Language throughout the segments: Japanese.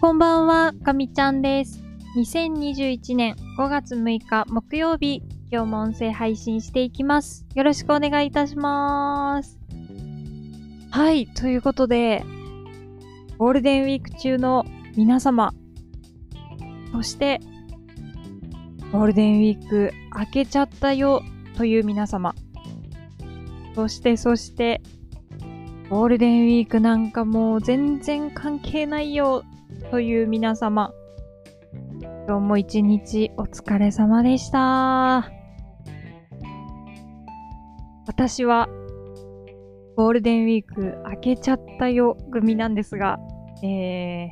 こんばんは、かみちゃんです。2021年5月6日木曜日、今日も音声配信していきます。よろしくお願いいたします。はい、ということで、ゴールデンウィーク中の皆様、そして、ゴールデンウィーク明けちゃったよという皆様、そしてそして、ゴールデンウィークなんかもう全然関係ないよという皆様、今日も一日お疲れ様でした。私はゴールデンウィーク明けちゃったよ組なんですが、えー、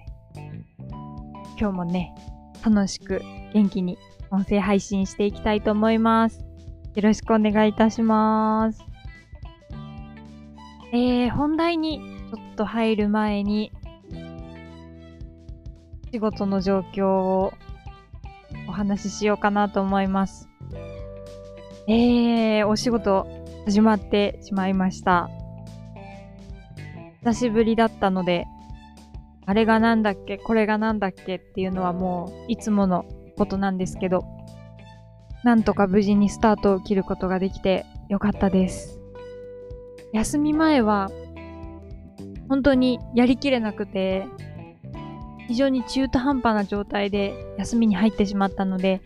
今日もね、楽しく元気に音声配信していきたいと思います。よろしくお願いいたします。えー、本題にちょっと入る前に、仕事の状況をお話ししようかなと思います。えー、お仕事始まってしまいました。久しぶりだったので、あれがなんだっけ、これがなんだっけっていうのはもういつものことなんですけど、なんとか無事にスタートを切ることができてよかったです。休み前は本当にやりきれなくて、非常に中途半端な状態で休みに入ってしまったので、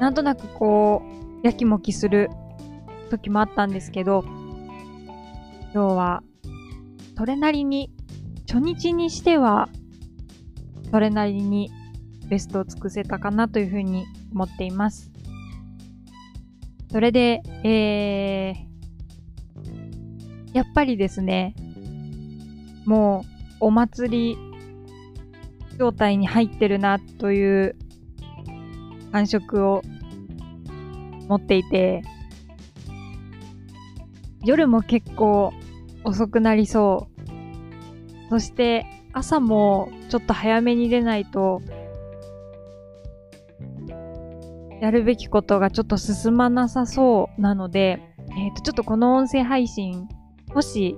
なんとなくこう、やきもきする時もあったんですけど、今日は、それなりに、初日にしては、それなりにベストを尽くせたかなというふうに思っています。それで、えー、やっぱりですね、もう、お祭り状態に入ってるなという感触を持っていて、夜も結構遅くなりそう。そして朝もちょっと早めに出ないと、やるべきことがちょっと進まなさそうなので、えっ、と、ちょっとこの音声配信、もし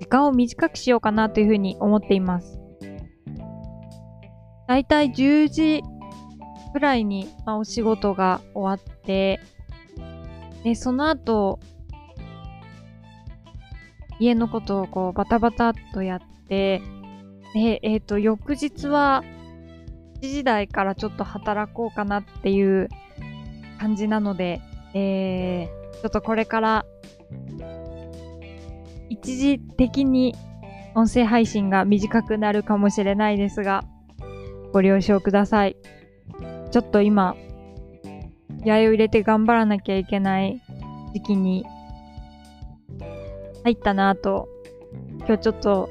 時間を短くしようかなというふうに思っています。だいたい10時くらいに、まあ、お仕事が終わって、で、その後、家のことをこうバタバタっとやって、で、えっ、と、翌日は7時台からちょっと働こうかなっていう感じなので、えー、ちょっとこれから一時的に音声配信が短くなるかもしれないですが、ご了承ください。ちょっと今、気合を入れて頑張らなきゃいけない時期に入ったなぁと、今日ちょっと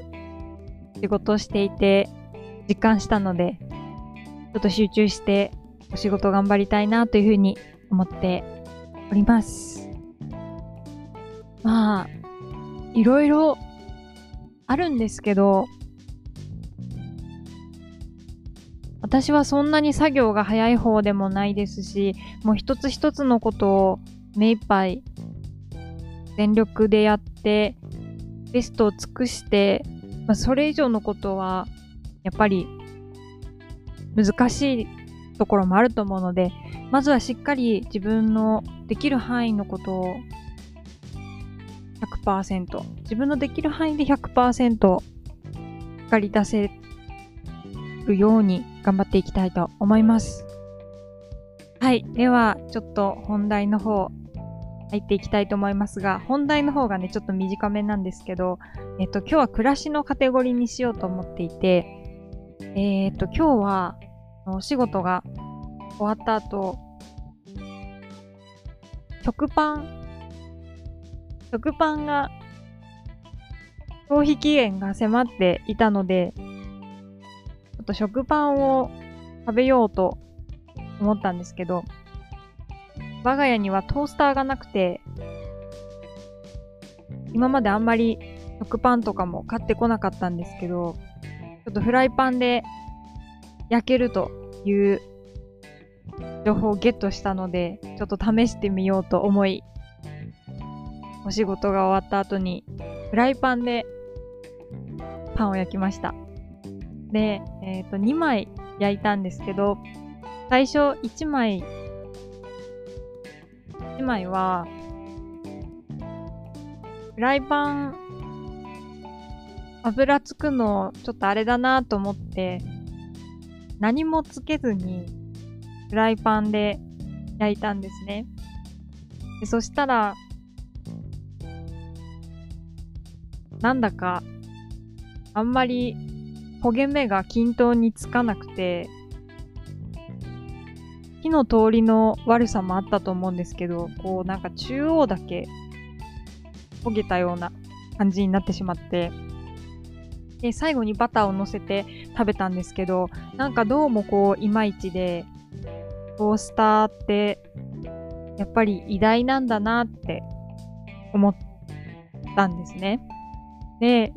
仕事をしていて実感したので、ちょっと集中してお仕事頑張りたいなというふうに思っております。まあ、いろいろあるんですけど、私はそんなに作業が早い方でもないですし、もう一つ一つのことを目いっぱい全力でやって、ベストを尽くして、まあ、それ以上のことは、やっぱり難しいところもあると思うので、まずはしっかり自分のできる範囲のことを100%、自分のできる範囲で100%しっかり出せるように頑張っていきたいと思います。はい。では、ちょっと本題の方、入っていきたいと思いますが、本題の方がね、ちょっと短めなんですけど、えっと、今日は暮らしのカテゴリーにしようと思っていて、えっと、今日は、お仕事が終わった後、食パン、食パンが、消費期限が迫っていたので、ょっと食パンを食べようと思ったんですけど、我が家にはトースターがなくて、今まであんまり食パンとかも買ってこなかったんですけど、ちょっとフライパンで焼けるという情報をゲットしたので、ちょっと試してみようと思い、お仕事が終わった後にフライパンでパンを焼きました。で、えっ、と、2枚焼いたんですけど、最初1枚、1枚は、フライパン、油つくのちょっとあれだなと思って、何もつけずにフライパンで焼いたんですね。でそしたら、なんだか、あんまり焦げ目が均等につかなくて、火の通りの悪さもあったと思うんですけど、こうなんか中央だけ焦げたような感じになってしまって、で、最後にバターを乗せて食べたんですけど、なんかどうもこう、いまいちで、トースターってやっぱり偉大なんだなって思ったんですね。で、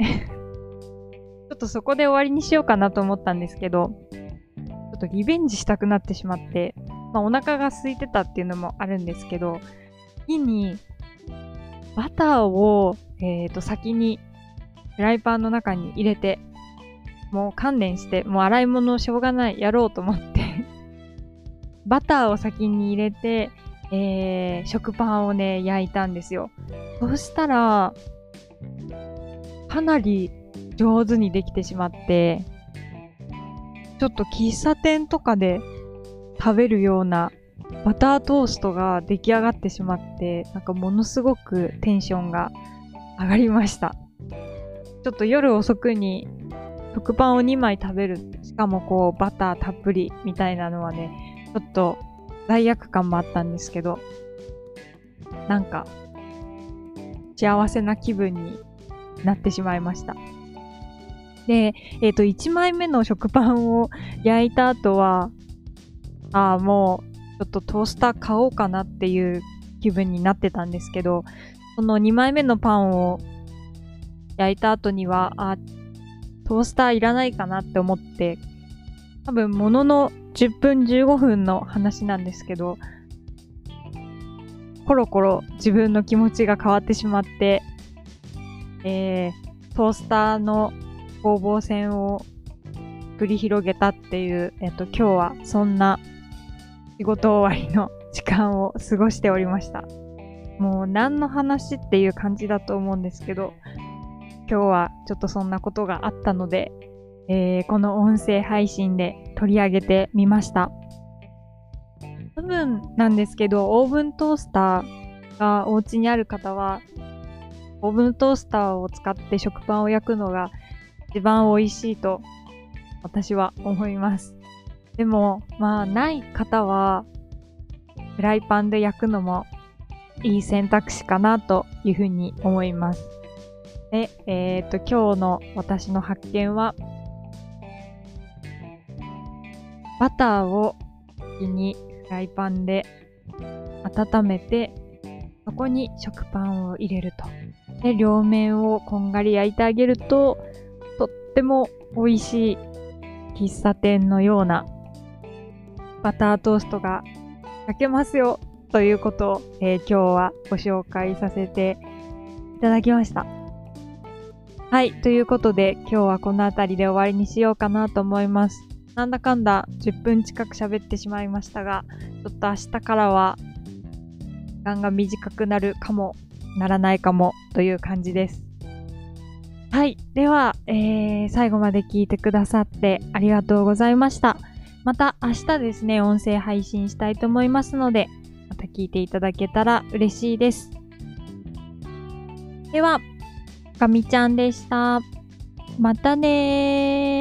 っとそこで終わりにしようかなと思ったんですけど、ちょっとリベンジしたくなってしまって、まあお腹が空いてたっていうのもあるんですけど、次にバターを、え、ー、と先にフライパンの中に入れて、もう観念して、もう洗い物をしょうがない、やろうと思って バターを先に入れて、えー、食パンをね、焼いたんですよ。そしたら、かなり上手にできてしまって、ちょっと喫茶店とかで食べるようなバタートーストが出来上がってしまって、なんかものすごくテンションが上がりました。ちょっと夜遅くに食パンを2枚食べる。しかもこうバターたっぷりみたいなのはね、ちょっと罪悪感もあったんですけど、なんか、幸せな気分になってしまいました。で、えっ、ー、と、1枚目の食パンを焼いた後は、ああ、もう、ちょっとトースター買おうかなっていう気分になってたんですけど、その2枚目のパンを焼いた後には、あ、トースターいらないかなって思って、多分、ものの10分15分の話なんですけど、コロコロ自分の気持ちが変わってしまって、えー、トースターの攻防戦を繰り広げたっていう、えっと、今日はそんな仕事終わりの時間を過ごしておりました。もう何の話っていう感じだと思うんですけど、今日はちょっとそんなことがあったので、えー、この音声配信で取り上げてみました。多分なんですけど、オーブントースターがお家にある方は、オーブントースターを使って食パンを焼くのが一番美味しいと私は思います。でも、まあ、ない方は、フライパンで焼くのもいい選択肢かなというふうに思います。で、えっ、と、今日の私の発見は、バターを先にフライパンで温めて、そこに食パンを入れると。で、両面をこんがり焼いてあげる、とっても美味しい喫茶店のようなバタートーストが焼けますよということを、えー、今日はご紹介させていただきました。はい。ということで、今日はこの辺りで終わりにしようかなと思います。なんだかんだ10分近く喋ってしまいましたが、ちょっと明日からは時間が短くなるかも、ならないかもという感じです。はい。では、えー、最後まで聞いてくださってありがとうございました。また明日ですね、音声配信したいと思いますので、また聞いていただけたら嬉しいです。では、かみちゃんでした。またね。